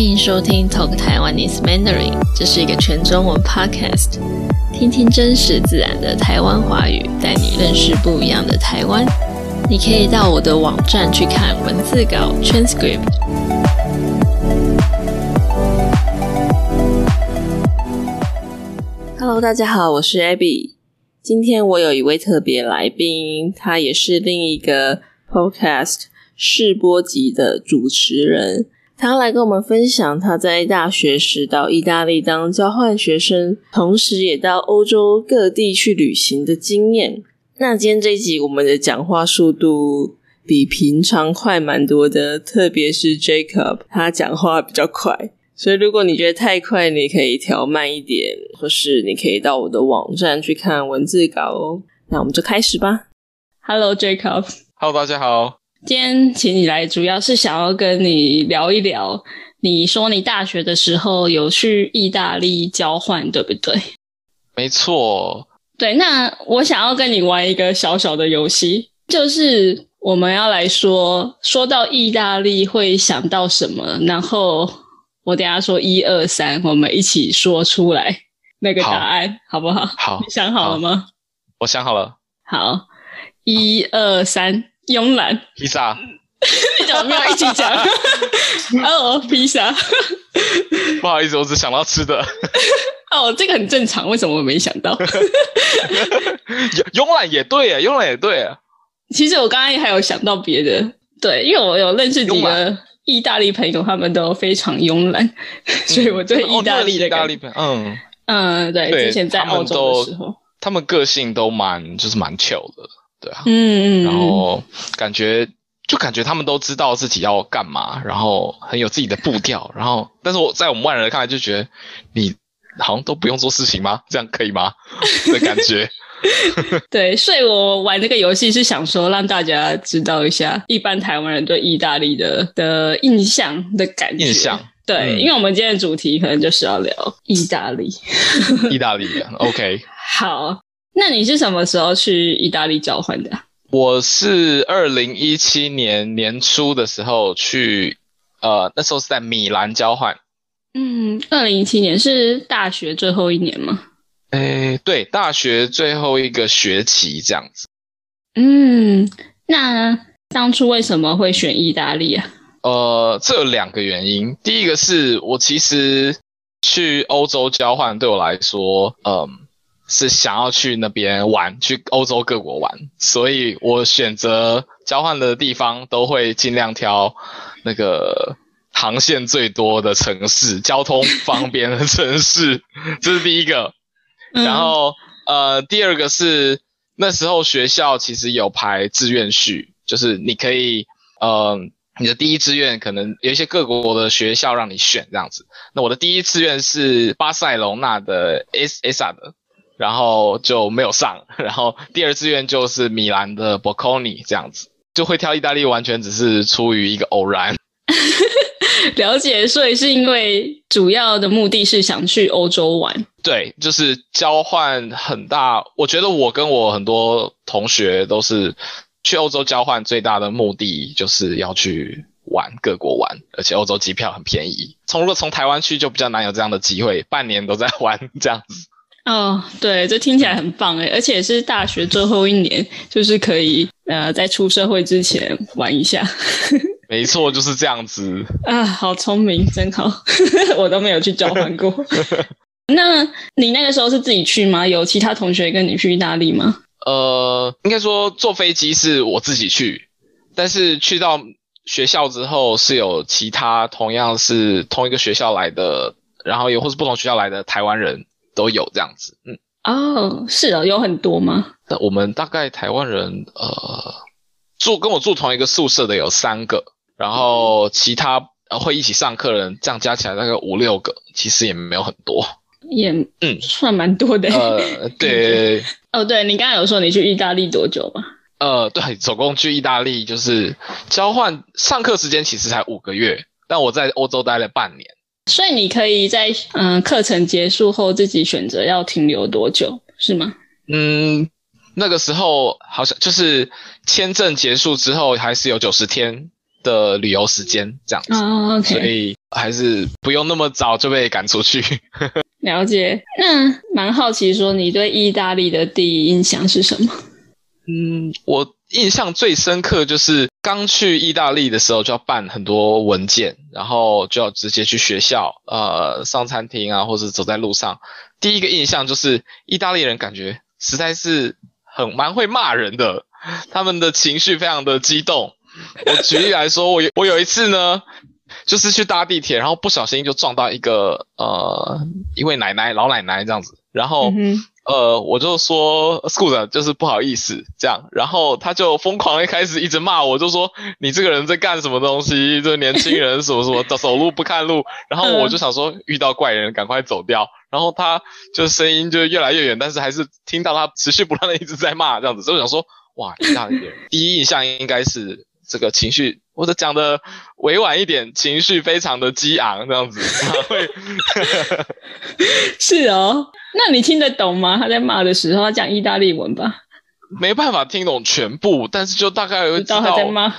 欢迎收听 Talk Taiwanese Mandarin，这是一个全中文 podcast，听听真实自然的台湾华语，带你认识不一样的台湾。你可以到我的网站去看文字稿 transcript。Hello，大家好，我是 Abby。今天我有一位特别来宾，他也是另一个 podcast 试播集的主持人。他来跟我们分享他在大学时到意大利当交换学生，同时也到欧洲各地去旅行的经验。那今天这一集我们的讲话速度比平常快蛮多的，特别是 Jacob，他讲话比较快，所以如果你觉得太快，你可以调慢一点，或是你可以到我的网站去看文字稿哦。那我们就开始吧。Hello Jacob。Hello，大家好。今天请你来，主要是想要跟你聊一聊。你说你大学的时候有去意大利交换，对不对？没错。对，那我想要跟你玩一个小小的游戏，就是我们要来说，说到意大利会想到什么，然后我等下说一二三，我们一起说出来那个答案，好不好？好，你想好了吗？我想好了。好，一二三。慵懒披萨，你怎么没有一起讲？哦，披萨，不好意思，我只想到吃的。哦，这个很正常，为什么我没想到？慵懒也对啊，慵懒也对啊。其实我刚刚还有想到别的，对，因为我有认识几个意大利朋友，他们都非常慵懒，所以我对意大利的意大利朋友，嗯嗯，对，之前在澳洲的时候，他们个性都蛮就是蛮糗的。对啊，嗯嗯，然后感觉就感觉他们都知道自己要干嘛，然后很有自己的步调，然后但是我在我们外人看来就觉得你好像都不用做事情吗？这样可以吗？的感觉。对，所以我玩这个游戏是想说让大家知道一下一般台湾人对意大利的的印象的感觉。印象。对，嗯、因为我们今天的主题可能就是要聊意大利。意大利，OK。好。那你是什么时候去意大利交换的？我是二零一七年年初的时候去，呃，那时候是在米兰交换。嗯，二零一七年是大学最后一年吗？诶，对，大学最后一个学期这样子。嗯，那当初为什么会选意大利啊？呃，这有两个原因。第一个是我其实去欧洲交换对我来说，嗯。是想要去那边玩，去欧洲各国玩，所以我选择交换的地方都会尽量挑那个航线最多的城市，交通方便的城市，这是第一个。然后呃，第二个是那时候学校其实有排志愿序，就是你可以呃，你的第一志愿可能有一些各国的学校让你选这样子。那我的第一志愿是巴塞隆纳的 S S A 的。然后就没有上，然后第二志愿就是米兰的 Bocconi 这样子，就会挑意大利完全只是出于一个偶然。了解，所以是因为主要的目的是想去欧洲玩。对，就是交换很大，我觉得我跟我很多同学都是去欧洲交换，最大的目的就是要去玩各国玩，而且欧洲机票很便宜。从如果从台湾去就比较难有这样的机会，半年都在玩这样子。哦，对，这听起来很棒诶，而且是大学最后一年，就是可以呃在出社会之前玩一下。没错，就是这样子啊，好聪明，真好，我都没有去交换过。那你那个时候是自己去吗？有其他同学跟你去意大利吗？呃，应该说坐飞机是我自己去，但是去到学校之后是有其他同样是同一个学校来的，然后也或是不同学校来的台湾人。都有这样子，嗯，哦，是哦，有很多吗？那我们大概台湾人，呃，住跟我住同一个宿舍的有三个，然后其他会一起上课的人，这样加起来大概五六个，其实也没有很多，也嗯，算蛮多的。呃，对，哦，对你刚刚有说你去意大利多久吗？呃，对，总共去意大利就是交换上课时间其实才五个月，但我在欧洲待了半年。所以你可以在嗯课程结束后自己选择要停留多久，是吗？嗯，那个时候好像就是签证结束之后还是有九十天的旅游时间这样子，哦，OK。所以还是不用那么早就被赶出去。了解，那蛮好奇，说你对意大利的第一印象是什么？嗯，我印象最深刻就是刚去意大利的时候就要办很多文件，然后就要直接去学校，呃，上餐厅啊，或者走在路上。第一个印象就是意大利人感觉实在是很蛮会骂人的，他们的情绪非常的激动。我举例来说，我有我有一次呢。就是去搭地铁，然后不小心就撞到一个呃一位奶奶老奶奶这样子，然后呃我就说，scooter，就是不好意思这样，然后他就疯狂一开始一直骂我，就说你这个人在干什么东西？这年轻人什么什么的走路不看路，然后我就想说遇到怪人赶快走掉，然后他就声音就越来越远，但是还是听到他持续不断的一直在骂这样子，所以我想说哇，这样第一印象应该是这个情绪。或者讲的委婉一点，情绪非常的激昂，这样子 会是哦。那你听得懂吗？他在骂的时候，他讲意大利文吧？没办法听懂全部，但是就大概知道他在骂。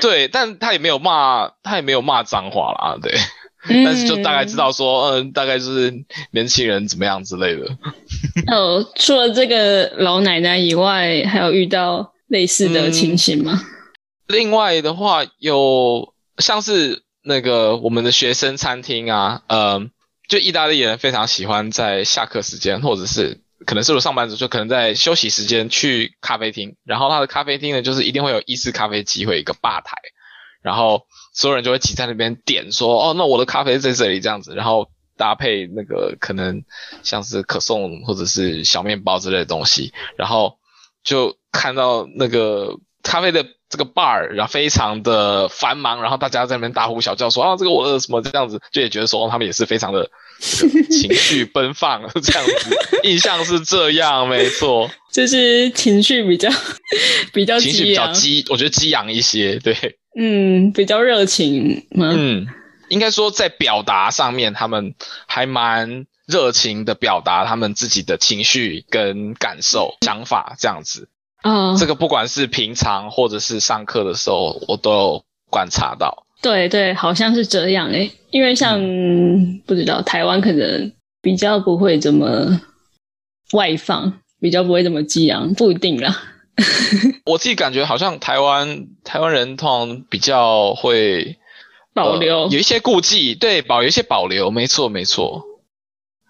对，但他也没有骂，他也没有骂脏话啦，对。但是就大概知道说，嗯，大概就是年轻人怎么样之类的。哦，除了这个老奶奶以外，还有遇到类似的情形吗？另外的话，有像是那个我们的学生餐厅啊，呃，就意大利人非常喜欢在下课时间，或者是可能是有上班族，就可能在休息时间去咖啡厅。然后他的咖啡厅呢，就是一定会有意式咖啡机，会一个吧台，然后所有人就会挤在那边点，说哦，那我的咖啡在这里这样子，然后搭配那个可能像是可颂或者是小面包之类的东西，然后就看到那个咖啡的。这个 bar 然后非常的繁忙，然后大家在那边大呼小叫说啊，这个我的什么这样子，就也觉得说他们也是非常的情绪奔放这样子，印象是这样，没错，就是情绪比较比较情绪比较激，我觉得激昂一些，对，嗯，比较热情，嗯，应该说在表达上面，他们还蛮热情的表达他们自己的情绪跟感受、想法这样子。嗯，这个不管是平常或者是上课的时候，我都有观察到。对对，好像是这样诶，因为像不知道台湾可能比较不会这么外放，比较不会这么激昂，不一定啦。我自己感觉好像台湾台湾人通常比较会保留，有一些顾忌，对，保有一些保留，没错没错。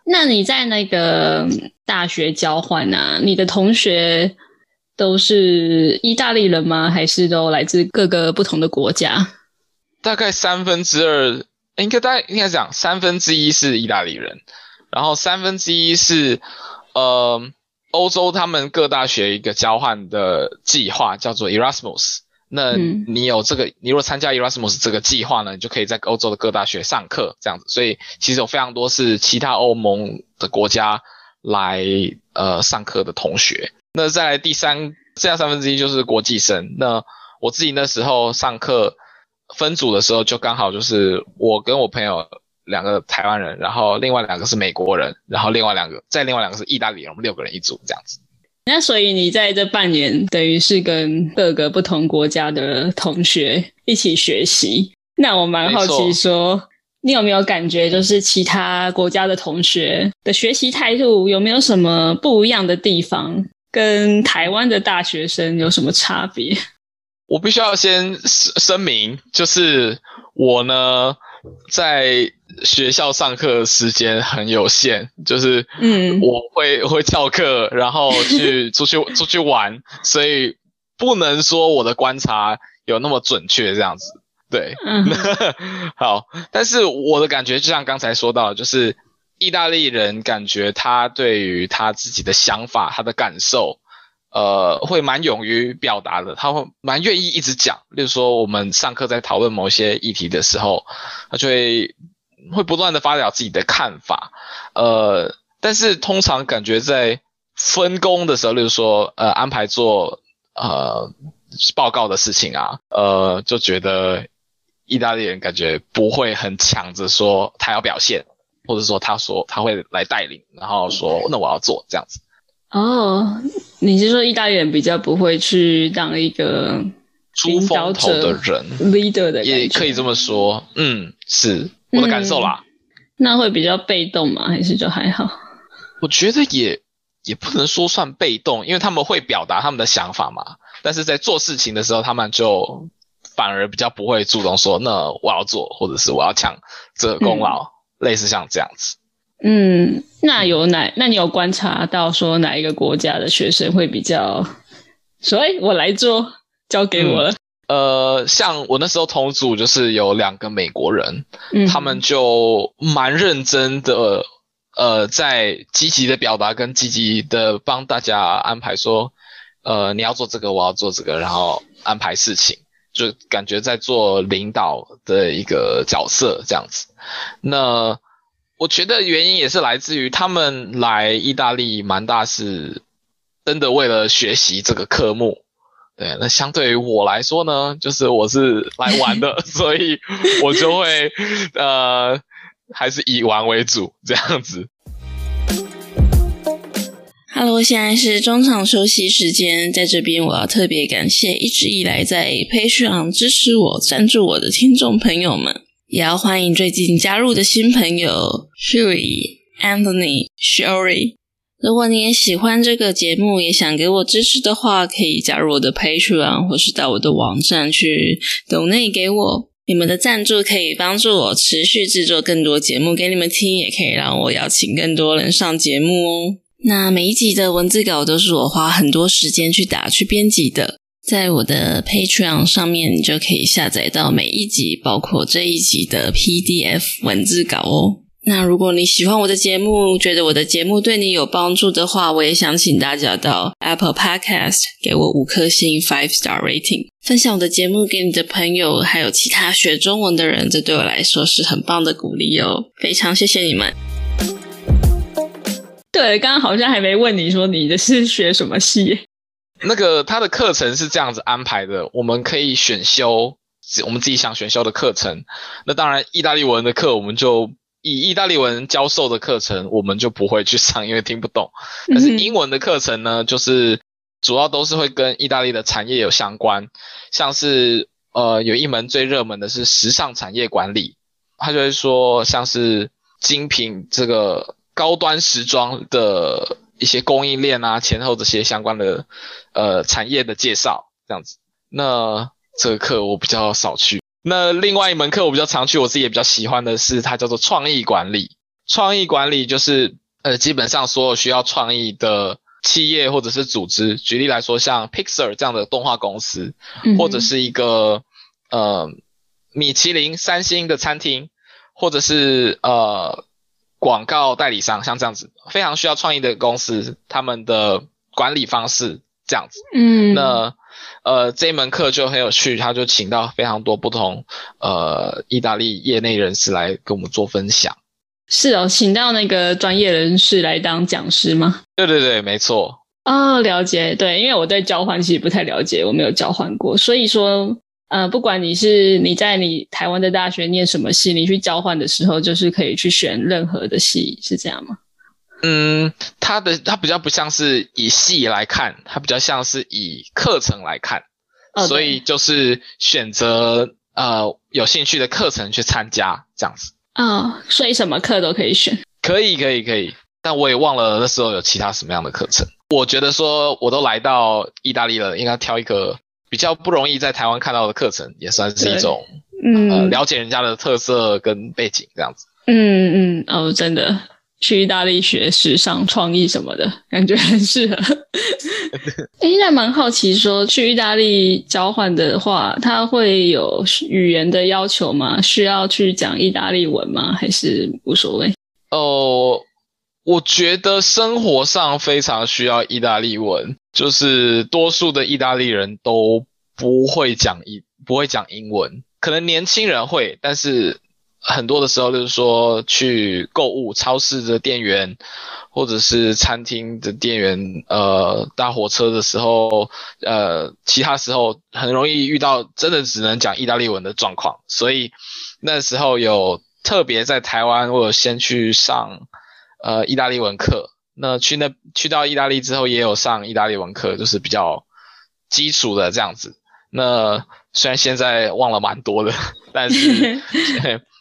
那你在那个大学交换啊，你的同学？都是意大利人吗？还是都来自各个不同的国家？大概三分之二，应该大概应该讲三分之一是意大利人，然后三分之一是呃欧洲他们各大学一个交换的计划叫做 Erasmus。那你有这个，你如果参加 Erasmus 这个计划呢，你就可以在欧洲的各大学上课这样子。所以其实有非常多是其他欧盟的国家来呃上课的同学。那在第三，剩下三分之一就是国际生。那我自己那时候上课分组的时候，就刚好就是我跟我朋友两个台湾人，然后另外两个是美国人，然后另外两个再另外两个是意大利人，我们六个人一组这样子。那所以你在这半年等于是跟各个不同国家的同学一起学习。那我蛮好奇说，你有没有感觉就是其他国家的同学的学习态度有没有什么不一样的地方？跟台湾的大学生有什么差别？我必须要先声明，就是我呢在学校上课时间很有限，就是嗯，我会会翘课，然后去 出去出去玩，所以不能说我的观察有那么准确这样子。对，好，但是我的感觉就像刚才说到，就是。意大利人感觉他对于他自己的想法、他的感受，呃，会蛮勇于表达的。他会蛮愿意一直讲。例如说，我们上课在讨论某些议题的时候，他就会会不断的发表自己的看法。呃，但是通常感觉在分工的时候，例如说，呃，安排做呃报告的事情啊，呃，就觉得意大利人感觉不会很抢着说他要表现。或者说，他说他会来带领，然后说那我要做这样子。哦，你是说意大利人比较不会去当一个出风头的人，leader 的，也可以这么说。嗯，是。我的感受啦。那会比较被动吗？还是就还好？我觉得也也不能说算被动，因为他们会表达他们的想法嘛。但是在做事情的时候，他们就反而比较不会主动说，那我要做，或者是我要抢这个功劳，类似像这样子。嗯，那有哪？那你有观察到说哪一个国家的学生会比较所以，我来做，交给我了。呃，像我那时候同组就是有两个美国人，他们就蛮认真的，呃，在积极的表达跟积极的帮大家安排说，呃，你要做这个，我要做这个，然后安排事情，就感觉在做领导的一个角色这样子。那我觉得原因也是来自于他们来意大利蛮大是真的为了学习这个科目。对，那相对于我来说呢，就是我是来玩的，所以我就会呃，还是以玩为主这样子。Hello，现在是中场休息时间，在这边我要特别感谢一直以来在 Patreon 支持我、赞助我的听众朋友们，也要欢迎最近加入的新朋友 Shui、Anthony、Sherry。如果你也喜欢这个节目，也想给我支持的话，可以加入我的 Patreon，或是到我的网站去 donate 给我。你们的赞助可以帮助我持续制作更多节目给你们听，也可以让我邀请更多人上节目哦。那每一集的文字稿都是我花很多时间去打、去编辑的，在我的 Patreon 上面，你就可以下载到每一集，包括这一集的 PDF 文字稿哦。那如果你喜欢我的节目，觉得我的节目对你有帮助的话，我也想请大家到 Apple Podcast 给我五颗星 five star rating，分享我的节目给你的朋友，还有其他学中文的人，这对我来说是很棒的鼓励哦，非常谢谢你们。对，刚刚好像还没问你说你的是学什么系？那个他的课程是这样子安排的，我们可以选修我们自己想选修的课程。那当然，意大利文的课我们就。以意大利文教授的课程，我们就不会去上，因为听不懂。但是英文的课程呢，就是主要都是会跟意大利的产业有相关，像是呃有一门最热门的是时尚产业管理，他就会说像是精品这个高端时装的一些供应链啊，前后这些相关的呃产业的介绍这样子。那这个课我比较少去。那另外一门课我比较常去，我自己也比较喜欢的是，它叫做创意管理。创意管理就是呃，基本上所有需要创意的企业或者是组织，举例来说，像 Pixar 这样的动画公司，或者是一个呃米其林三星的餐厅，或者是呃广告代理商，像这样子非常需要创意的公司，他们的管理方式这样子。嗯，那。呃，这一门课就很有趣，他就请到非常多不同呃意大利业内人士来跟我们做分享。是哦，请到那个专业人士来当讲师吗？对对对，没错。哦，了解。对，因为我对交换其实不太了解，我没有交换过，所以说，呃，不管你是你在你台湾的大学念什么系，你去交换的时候，就是可以去选任何的系，是这样吗？嗯，它的它比较不像是以系来看，它比较像是以课程来看，所以就是选择呃有兴趣的课程去参加这样子。啊，所以什么课都可以选？可以可以可以，但我也忘了那时候有其他什么样的课程。我觉得说我都来到意大利了，应该挑一个比较不容易在台湾看到的课程，也算是一种嗯了解人家的特色跟背景这样子。嗯嗯哦，真的。去意大利学时尚创意什么的感觉很适合。哎，那蛮好奇，说去意大利交换的话，他会有语言的要求吗？需要去讲意大利文吗？还是无所谓？哦，我觉得生活上非常需要意大利文，就是多数的意大利人都不会讲英，不会讲英文，可能年轻人会，但是。很多的时候就是说去购物，超市的店员或者是餐厅的店员，呃，搭火车的时候，呃，其他时候很容易遇到真的只能讲意大利文的状况，所以那时候有特别在台湾，我有先去上呃意大利文课。那去那去到意大利之后，也有上意大利文课，就是比较基础的这样子。那虽然现在忘了蛮多的，但是。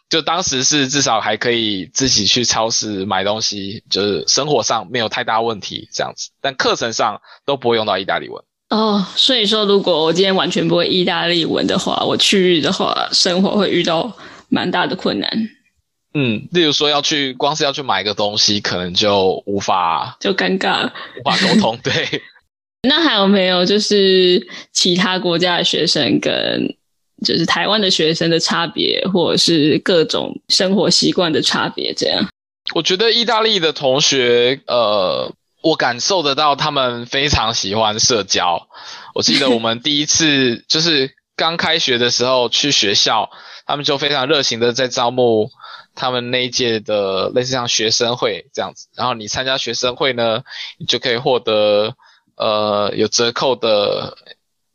就当时是至少还可以自己去超市买东西，就是生活上没有太大问题这样子。但课程上都不会用到意大利文。哦，所以说如果我今天完全不会意大利文的话，我去日的话，生活会遇到蛮大的困难。嗯，例如说要去，光是要去买个东西，可能就无法，就尴尬了，无法沟通。对。那还有没有就是其他国家的学生跟？就是台湾的学生的差别，或者是各种生活习惯的差别，这样。我觉得意大利的同学，呃，我感受得到他们非常喜欢社交。我记得我们第一次就是刚开学的时候去学校，他们就非常热情的在招募他们那一届的类似像学生会这样子。然后你参加学生会呢，你就可以获得呃有折扣的。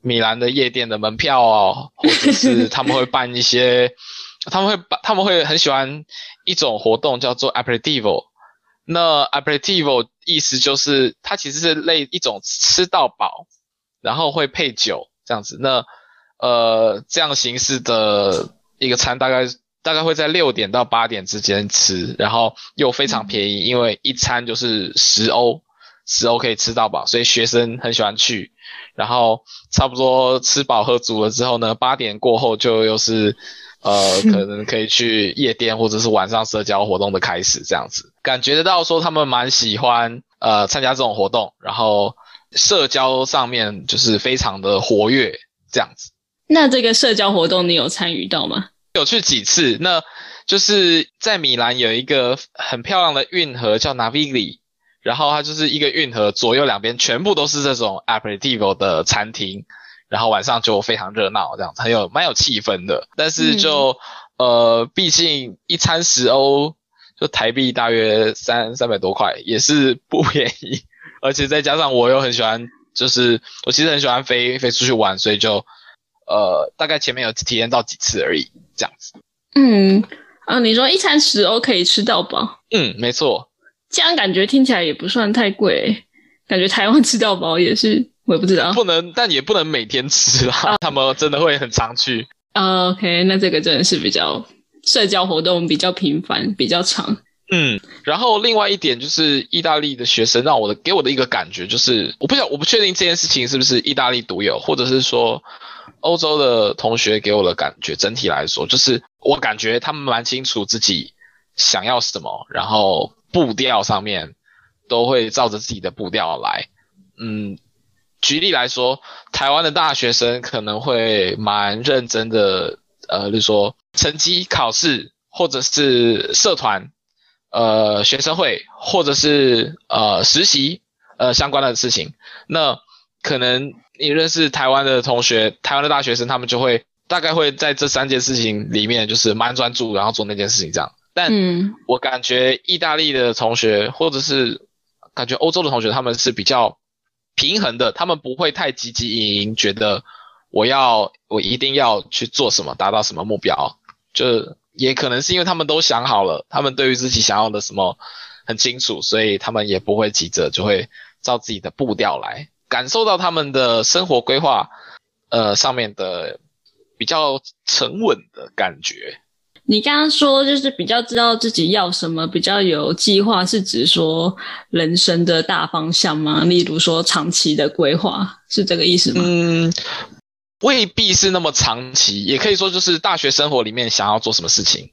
米兰的夜店的门票哦，或者是 他们会办一些，他们会办，他们会很喜欢一种活动叫做 aperitivo。那 aperitivo 意思就是它其实是类一种吃到饱，然后会配酒这样子。那呃这样形式的一个餐大概大概会在六点到八点之间吃，然后又非常便宜，因为一餐就是十欧。十欧可以吃到饱，所以学生很喜欢去。然后差不多吃饱喝足了之后呢，八点过后就又是呃，可能可以去夜店或者是晚上社交活动的开始，这样子感觉得到说他们蛮喜欢呃参加这种活动，然后社交上面就是非常的活跃这样子。那这个社交活动你有参与到吗？有去几次，那就是在米兰有一个很漂亮的运河叫 Navigli。然后它就是一个运河，左右两边全部都是这种 aperitivo 的餐厅，然后晚上就非常热闹，这样很有蛮有气氛的。但是就呃，毕竟一餐十欧，就台币大约三三百多块，也是不便宜。而且再加上我又很喜欢，就是我其实很喜欢飞飞出去玩，所以就呃，大概前面有体验到几次而已，这样子。嗯，啊，你说一餐十欧可以吃到饱？嗯，没错。这样感觉听起来也不算太贵，感觉台湾吃到饱也是，我也不知道。不能，但也不能每天吃啦。他们真的会很常去。OK，那这个真的是比较社交活动比较频繁，比较长。嗯，然后另外一点就是，意大利的学生让我的给我的一个感觉就是，我不晓我不确定这件事情是不是意大利独有，或者是说欧洲的同学给我的感觉，整体来说就是我感觉他们蛮清楚自己想要什么，然后。步调上面都会照着自己的步调来，嗯，举例来说，台湾的大学生可能会蛮认真的，呃，比如说成绩、考试，或者是社团，呃，学生会，或者是呃实习，呃相关的事情。那可能你认识台湾的同学，台湾的大学生，他们就会大概会在这三件事情里面，就是蛮专注，然后做那件事情这样。但我感觉意大利的同学，或者是感觉欧洲的同学，他们是比较平衡的，他们不会太积极营营，觉得我要我一定要去做什么，达到什么目标，就也可能是因为他们都想好了，他们对于自己想要的什么很清楚，所以他们也不会急着，就会照自己的步调来，感受到他们的生活规划，呃上面的比较沉稳的感觉。你刚刚说就是比较知道自己要什么，比较有计划，是指说人生的大方向吗？例如说长期的规划，是这个意思吗？嗯，未必是那么长期，也可以说就是大学生活里面想要做什么事情，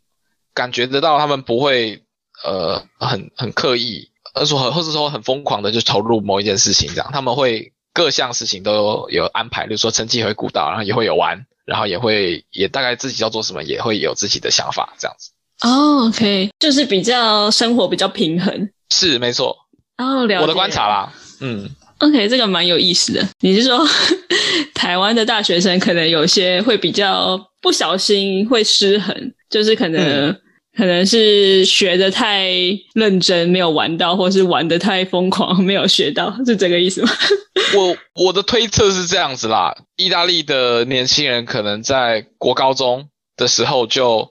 感觉得到他们不会呃很很刻意，而说或者说很疯狂的就投入某一件事情这样，他们会各项事情都有安排，比如说成绩会顾到，然后也会有玩。然后也会也大概自己要做什么，也会有自己的想法，这样子。哦，OK，就是比较生活比较平衡。是没错。哦，了我的观察啦。嗯，OK，这个蛮有意思的。你是说 台湾的大学生可能有些会比较不小心会失衡，就是可能。可能是学的太认真，没有玩到，或是玩的太疯狂，没有学到，是这个意思吗？我我的推测是这样子啦。意大利的年轻人可能在国高中的时候就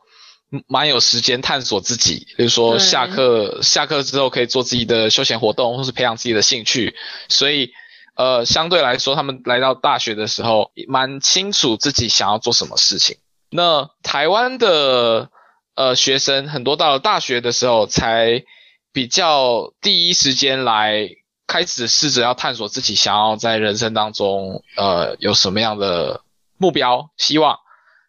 蛮有时间探索自己，比如说下课下课之后可以做自己的休闲活动，或是培养自己的兴趣。所以呃，相对来说，他们来到大学的时候，蛮清楚自己想要做什么事情。那台湾的。呃学生很多到了大学的时候才比较第一时间来开始试着要探索自己想要在人生当中呃有什么样的目标希望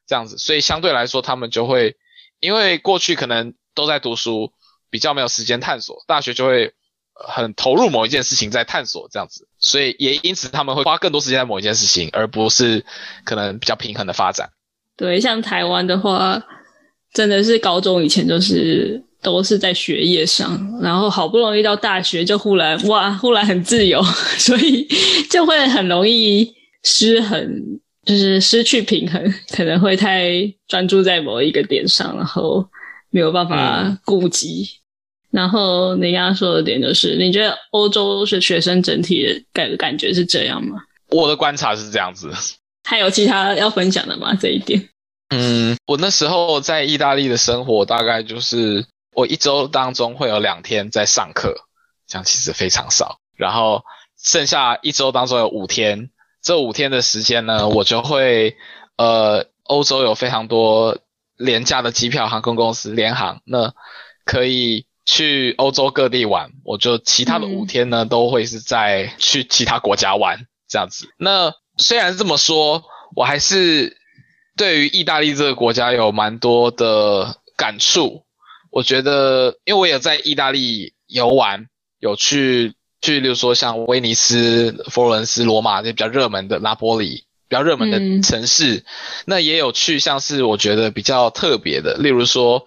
这样子，所以相对来说他们就会因为过去可能都在读书，比较没有时间探索，大学就会。很投入某一件事情在探索这样子，所以也因此他们会花更多时间在某一件事情，而不是可能比较平衡的发展。对，像台湾的话，真的是高中以前就是都是在学业上，然后好不容易到大学就忽然哇，忽然很自由，所以就会很容易失衡，就是失去平衡，可能会太专注在某一个点上，然后没有办法顾及。然后你刚刚说的点就是，你觉得欧洲是学生整体的感感觉是这样吗？我的观察是这样子。还有其他要分享的吗？这一点？嗯，我那时候在意大利的生活大概就是我一周当中会有两天在上课，这样其实非常少。然后剩下一周当中有五天，这五天的时间呢，我就会呃，欧洲有非常多廉价的机票，航空公司联航，那可以。去欧洲各地玩，我就其他的五天呢，都会是在去其他国家玩这样子。那虽然这么说，我还是对于意大利这个国家有蛮多的感触。我觉得，因为我也在意大利游玩，有去去，例如说像威尼斯、佛罗伦斯、罗马这些比较热门的，拉波里比较热门的城市。那也有去像是我觉得比较特别的，例如说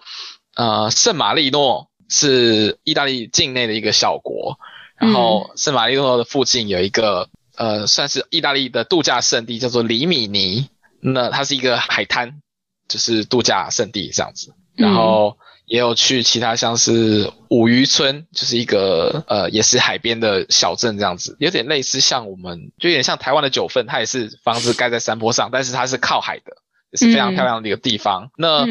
呃圣马力诺。是意大利境内的一个小国，然后圣马力诺的附近有一个呃，算是意大利的度假胜地，叫做里米尼。那它是一个海滩，就是度假胜地这样子。然后也有去其他像是五渔村，就是一个呃，也是海边的小镇这样子，有点类似像我们，就有点像台湾的九份，它也是房子盖在山坡上，但是它是靠海的。也是非常漂亮的一个地方，那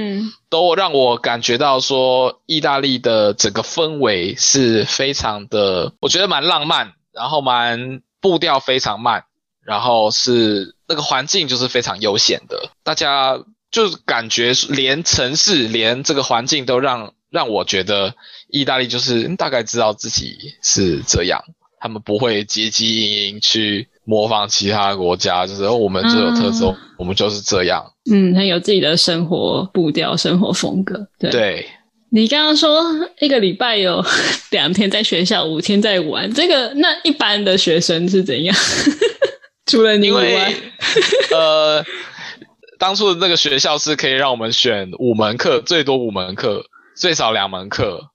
都让我感觉到说，意大利的整个氛围是非常的，我觉得蛮浪漫，然后蛮步调非常慢，然后是那个环境就是非常悠闲的，大家就感觉连城市连这个环境都让让我觉得意大利就是大概知道自己是这样，他们不会汲汲营营去。模仿其他国家，就是我们就有特色，我们就是这样。嗯，很有自己的生活步调、生活风格。对，你刚刚说一个礼拜有两天在学校，五天在玩，这个那一般的学生是怎样？除了你外，呃，当初的那个学校是可以让我们选五门课，最多五门课，最少两门课，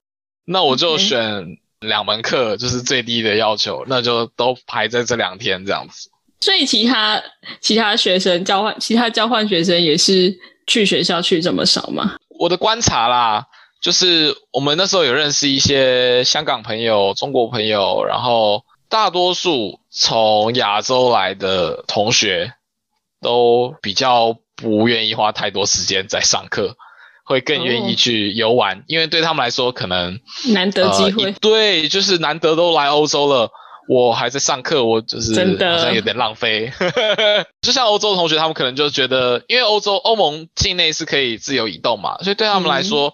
那我就选。两门课就是最低的要求，那就都排在这两天这样子。所以其他其他学生交换，其他交换学生也是去学校去这么少吗？我的观察啦，就是我们那时候有认识一些香港朋友、中国朋友，然后大多数从亚洲来的同学都比较不愿意花太多时间在上课。会更愿意去游玩，因为对他们来说可能难得机会。对，就是难得都来欧洲了，我还在上课，我就是真的好像有点浪费。就像欧洲的同学，他们可能就觉得，因为欧洲欧盟境内是可以自由移动嘛，所以对他们来说，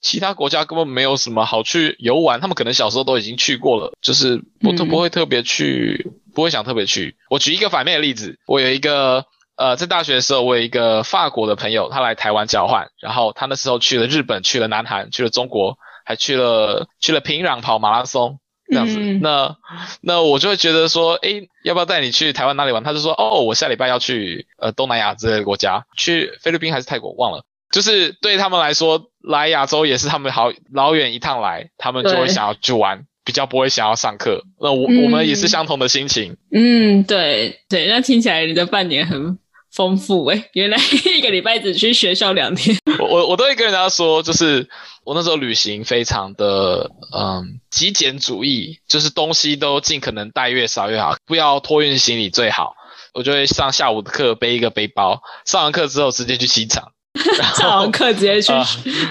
其他国家根本没有什么好去游玩。他们可能小时候都已经去过了，就是不都不会特别去，不会想特别去。我举一个反面的例子，我有一个。呃，在大学的时候，我有一个法国的朋友，他来台湾交换，然后他那时候去了日本，去了南韩，去了中国，还去了去了平壤跑马拉松这样子。那那我就会觉得说，哎，要不要带你去台湾哪里玩？他就说，哦，我下礼拜要去呃东南亚之类的国家，去菲律宾还是泰国，忘了。就是对他们来说，来亚洲也是他们好老远一趟来，他们就会想要去玩，比较不会想要上课。那我我们也是相同的心情。嗯，对对，那听起来你的半年很。丰富哎，原来 一个礼拜只去学校两天。我我我都会跟人家说，就是我那时候旅行非常的嗯极简主义，就是东西都尽可能带越少越好，不要托运行李最好。我就会上下午的课背一个背包，上完课之后直接去机场，上完课直接去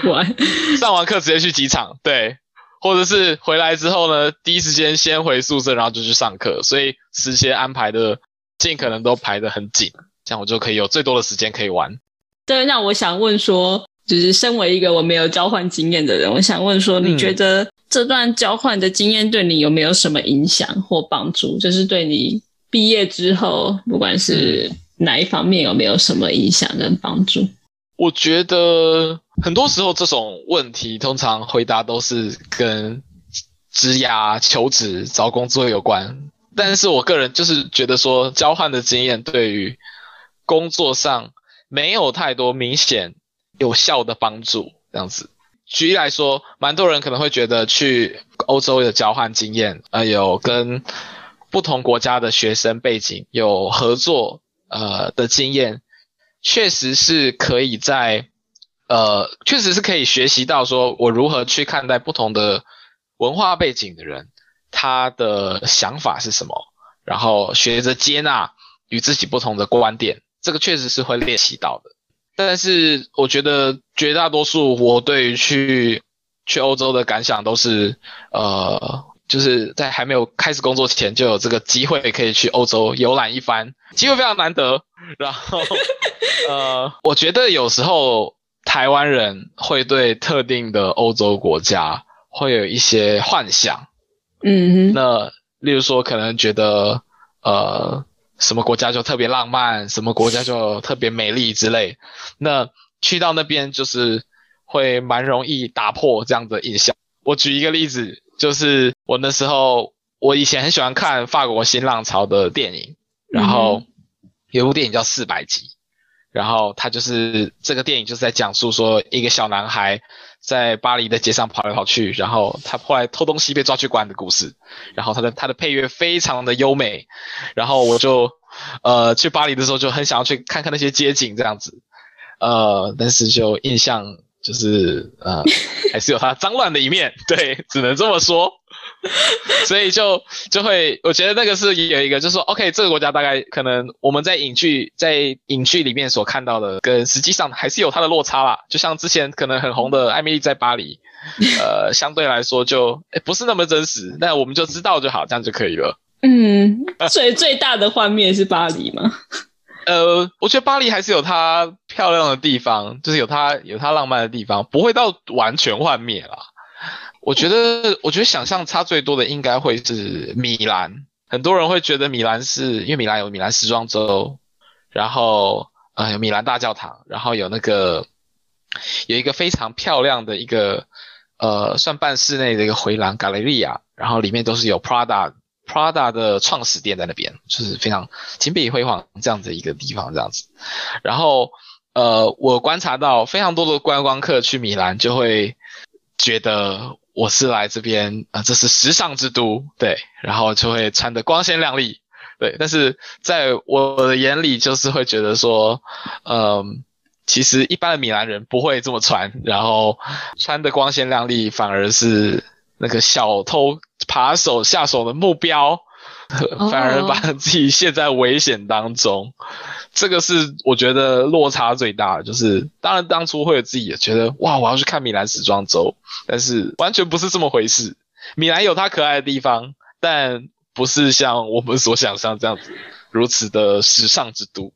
玩，上完课直接去机场，对，或者是回来之后呢，第一时间先回宿舍，然后就去上课，所以时间安排的尽可能都排得很紧。这样我就可以有最多的时间可以玩。对，那我想问说，就是身为一个我没有交换经验的人，我想问说，你觉得这段交换的经验对你有没有什么影响或帮助？就是对你毕业之后，不管是哪一方面，有没有什么影响跟帮助？我觉得很多时候这种问题，通常回答都是跟职涯、求职、找工作有关。但是我个人就是觉得说，交换的经验对于工作上没有太多明显有效的帮助。这样子，举例来说，蛮多人可能会觉得去欧洲的交换经验，呃，有跟不同国家的学生背景有合作，呃的经验，确实是可以在，呃，确实是可以学习到说我如何去看待不同的文化背景的人。他的想法是什么？然后学着接纳与自己不同的观点，这个确实是会练习到的。但是我觉得绝大多数我对于去去欧洲的感想都是，呃，就是在还没有开始工作前就有这个机会可以去欧洲游览一番，机会非常难得。然后，呃，我觉得有时候台湾人会对特定的欧洲国家会有一些幻想。嗯，那例如说，可能觉得呃，什么国家就特别浪漫，什么国家就特别美丽之类。那去到那边就是会蛮容易打破这样的印象。我举一个例子，就是我那时候我以前很喜欢看法国新浪潮的电影，然后有部电影叫《四百集》，然后它就是这个电影就是在讲述说一个小男孩。在巴黎的街上跑来跑去，然后他后来偷东西被抓去关的故事，然后他的他的配乐非常的优美，然后我就呃去巴黎的时候就很想要去看看那些街景这样子，呃，但是就印象就是呃还是有它脏乱的一面，对，只能这么说。所以就就会，我觉得那个是有一个，就是说，OK，这个国家大概可能我们在影剧在影剧里面所看到的，跟实际上还是有它的落差啦。就像之前可能很红的《艾米丽在巴黎 》，呃，相对来说就不是那么真实，那我们就知道就好，这样就可以了。嗯，最最大的画面是巴黎吗？呃，我觉得巴黎还是有它漂亮的地方，就是有它有它浪漫的地方，不会到完全幻灭啦。我觉得，我觉得想象差最多的应该会是米兰。很多人会觉得米兰是因为米兰有米兰时装周，然后呃有米兰大教堂，然后有那个有一个非常漂亮的一个呃算半室内的一个回廊 Galleria，然后里面都是有 Prada Prada 的创始店在那边，就是非常金碧辉煌这样的一个地方这样子。然后呃我观察到非常多的观光客去米兰就会觉得。我是来这边啊，这是时尚之都，对，然后就会穿的光鲜亮丽，对，但是在我的眼里，就是会觉得说，嗯，其实一般的米兰人不会这么穿，然后穿的光鲜亮丽，反而是那个小偷扒手下手的目标。反而把自己陷在危险当中，这个是我觉得落差最大的。就是当然当初会有自己也觉得哇，我要去看米兰时装周，但是完全不是这么回事。米兰有它可爱的地方，但不是像我们所想象这样子如此的时尚之都。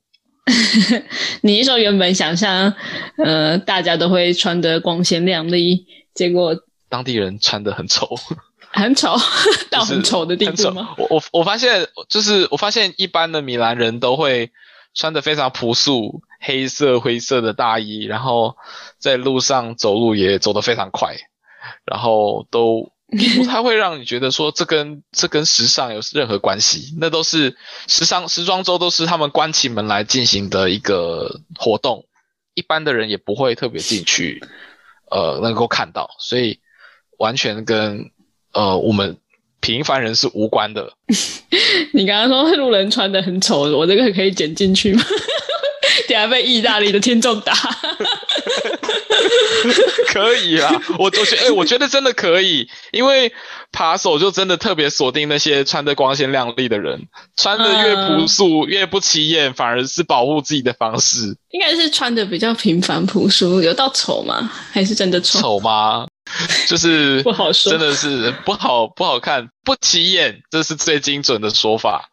你说原本想象，呃，大家都会穿得光鲜亮丽，结果当地人穿的很丑。很丑，到很丑的地步吗？我我我发现，就是我发现一般的米兰人都会穿的非常朴素，黑色灰色的大衣，然后在路上走路也走得非常快，然后都 不太会让你觉得说这跟这跟时尚有任何关系。那都是时尚时装周都是他们关起门来进行的一个活动，一般的人也不会特别进去，呃，能够看到，所以完全跟。呃，我们平凡人是无关的。你刚刚说路人穿的很丑，我这个可以剪进去吗？等下被意大利的听众打。可以啊，我我觉哎，我觉得真的可以，因为扒手就真的特别锁定那些穿的光鲜亮丽的人，穿的越朴素越不起眼，反而是保护自己的方式。应该是穿的比较平凡朴素，有到丑吗？还是真的丑？丑吗？就是不好说，真的是不好不好看不起眼，这是最精准的说法。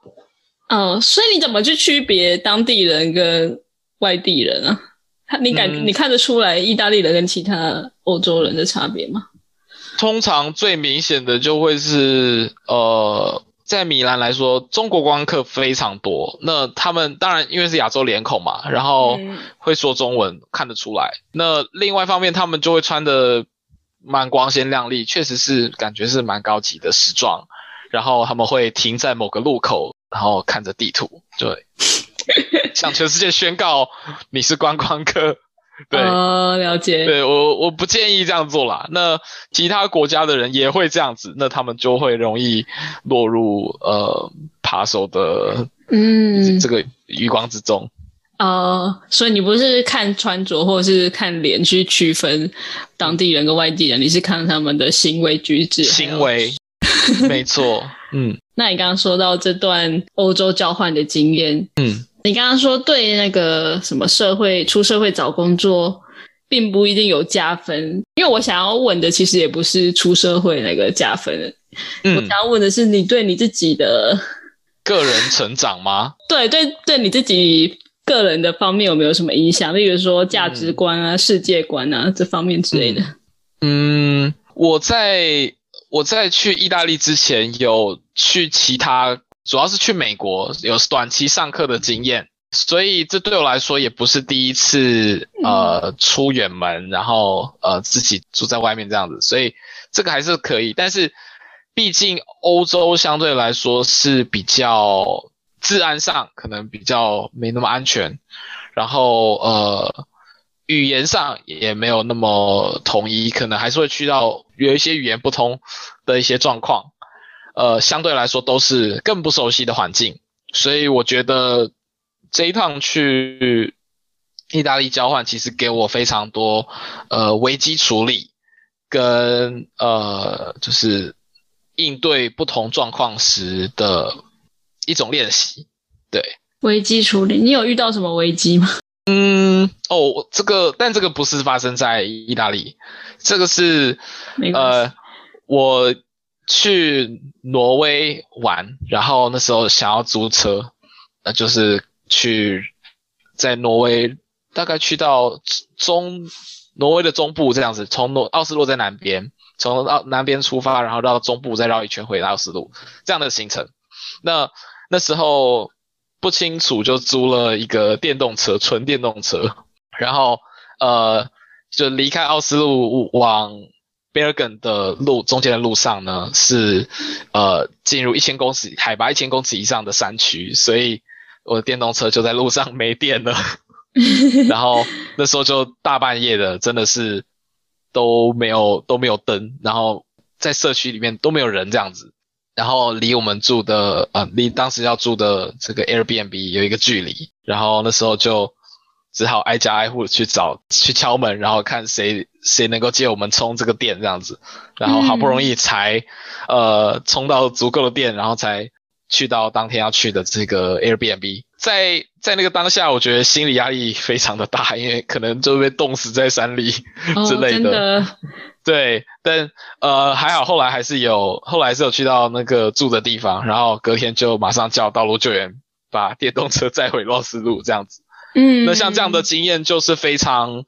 嗯，所以你怎么去区别当地人跟外地人啊？你感你看得出来意大利人跟其他欧洲人的差别吗？通常最明显的就会是呃。在米兰来说，中国观光客非常多。那他们当然因为是亚洲脸孔嘛，然后会说中文，看得出来。那另外一方面，他们就会穿的蛮光鲜亮丽，确实是感觉是蛮高级的时装。然后他们会停在某个路口，然后看着地图，对，向全世界宣告你是观光客。对，了解。对我，我不建议这样做啦。那其他国家的人也会这样子，那他们就会容易落入呃扒手的嗯这个余光之中。哦，所以你不是看穿着或者是看脸去区分当地人跟外地人，你是看他们的行为举止。行为，没错。嗯，那你刚刚说到这段欧洲交换的经验，嗯。你刚刚说对那个什么社会出社会找工作，并不一定有加分，因为我想要问的其实也不是出社会那个加分，嗯我想要问的是你对你自己的个人成长吗？对对对，你自己个人的方面有没有什么影响？例如说价值观啊、世界观啊这方面之类的。嗯，我在我在去意大利之前有去其他。主要是去美国有短期上课的经验，所以这对我来说也不是第一次呃出远门，然后呃自己住在外面这样子，所以这个还是可以。但是毕竟欧洲相对来说是比较治安上可能比较没那么安全，然后呃语言上也没有那么统一，可能还是会去到有一些语言不通的一些状况。呃，相对来说都是更不熟悉的环境，所以我觉得这一趟去意大利交换，其实给我非常多呃危机处理跟呃就是应对不同状况时的一种练习。对，危机处理，你有遇到什么危机吗？嗯，哦，这个，但这个不是发生在意大利，这个是呃我。去挪威玩，然后那时候想要租车，呃，就是去在挪威，大概去到中挪威的中部这样子，从诺奥斯陆在南边，从奥南边出发，然后绕中部再绕一圈回奥斯陆这样的行程。那那时候不清楚，就租了一个电动车，纯电动车，然后呃，就离开奥斯陆往。Bergen 的路中间的路上呢，是呃进入一千公尺海拔一千公尺以上的山区，所以我的电动车就在路上没电了。然后那时候就大半夜的，真的是都没有都没有灯，然后在社区里面都没有人这样子，然后离我们住的呃离当时要住的这个 Airbnb 有一个距离，然后那时候就。只好挨家挨户去找，去敲门，然后看谁谁能够借我们充这个电这样子，然后好不容易才呃充到足够的电，然后才去到当天要去的这个 Airbnb。在在那个当下，我觉得心理压力非常的大，因为可能就被冻死在山里之类的。对，但呃还好，后来还是有，后来是有去到那个住的地方，然后隔天就马上叫道路救援把电动车载回洛斯路这样子。嗯，那像这样的经验就是非常，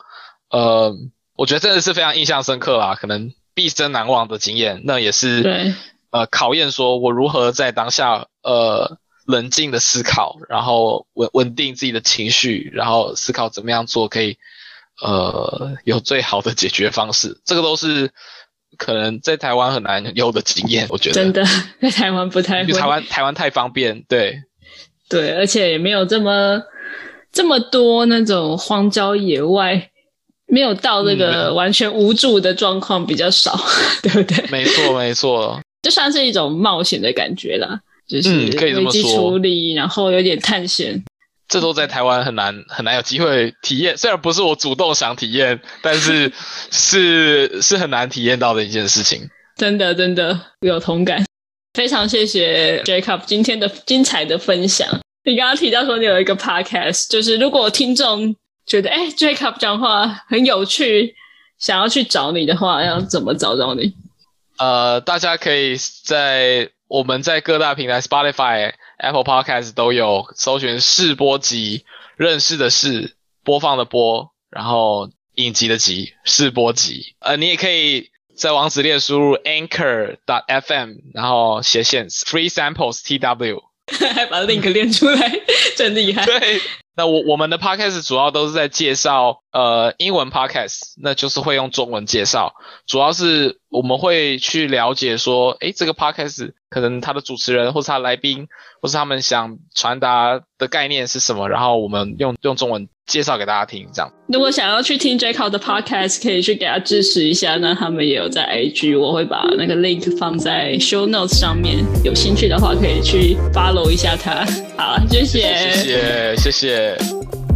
呃，我觉得真的是非常印象深刻啦，可能毕生难忘的经验。那也是对，呃，考验说我如何在当下，呃，冷静的思考，然后稳稳定自己的情绪，然后思考怎么样做可以，呃，有最好的解决方式。这个都是可能在台湾很难有的经验，我觉得真的在台湾不太，台湾台湾太方便，对，对，而且也没有这么。这么多那种荒郊野外，没有到那个完全无助的状况比较少，对不对？没错，没错，就算是一种冒险的感觉啦，就是危机处理，然后有点探险。这都在台湾很难很难有机会体验，虽然不是我主动想体验，但是 是是很难体验到的一件事情。真的真的有同感，非常谢谢 Jacob 今天的精彩的分享。你刚刚提到说你有一个 podcast，就是如果听众觉得哎，Jacob 讲话很有趣，想要去找你的话，要怎么找到你？呃，大家可以在我们在各大平台，Spotify、Apple Podcast 都有搜寻试播集，认识的试播放的播，然后影集的集试播集。呃，你也可以在网址列输入 Anchor. fm，然后斜线 free samples tw，还把 link 练出来，真厉害。对。那我我们的 podcast 主要都是在介绍呃英文 podcast，那就是会用中文介绍，主要是我们会去了解说，诶，这个 podcast 可能他的主持人或是他来宾，或是他们想传达的概念是什么，然后我们用用中文介绍给大家听，这样。如果想要去听 j a c o 的 podcast，可以去给他支持一下，那他们也有在 IG，我会把那个 link 放在 show notes 上面，有兴趣的话可以去 follow 一下他。好，谢谢，谢谢，谢谢。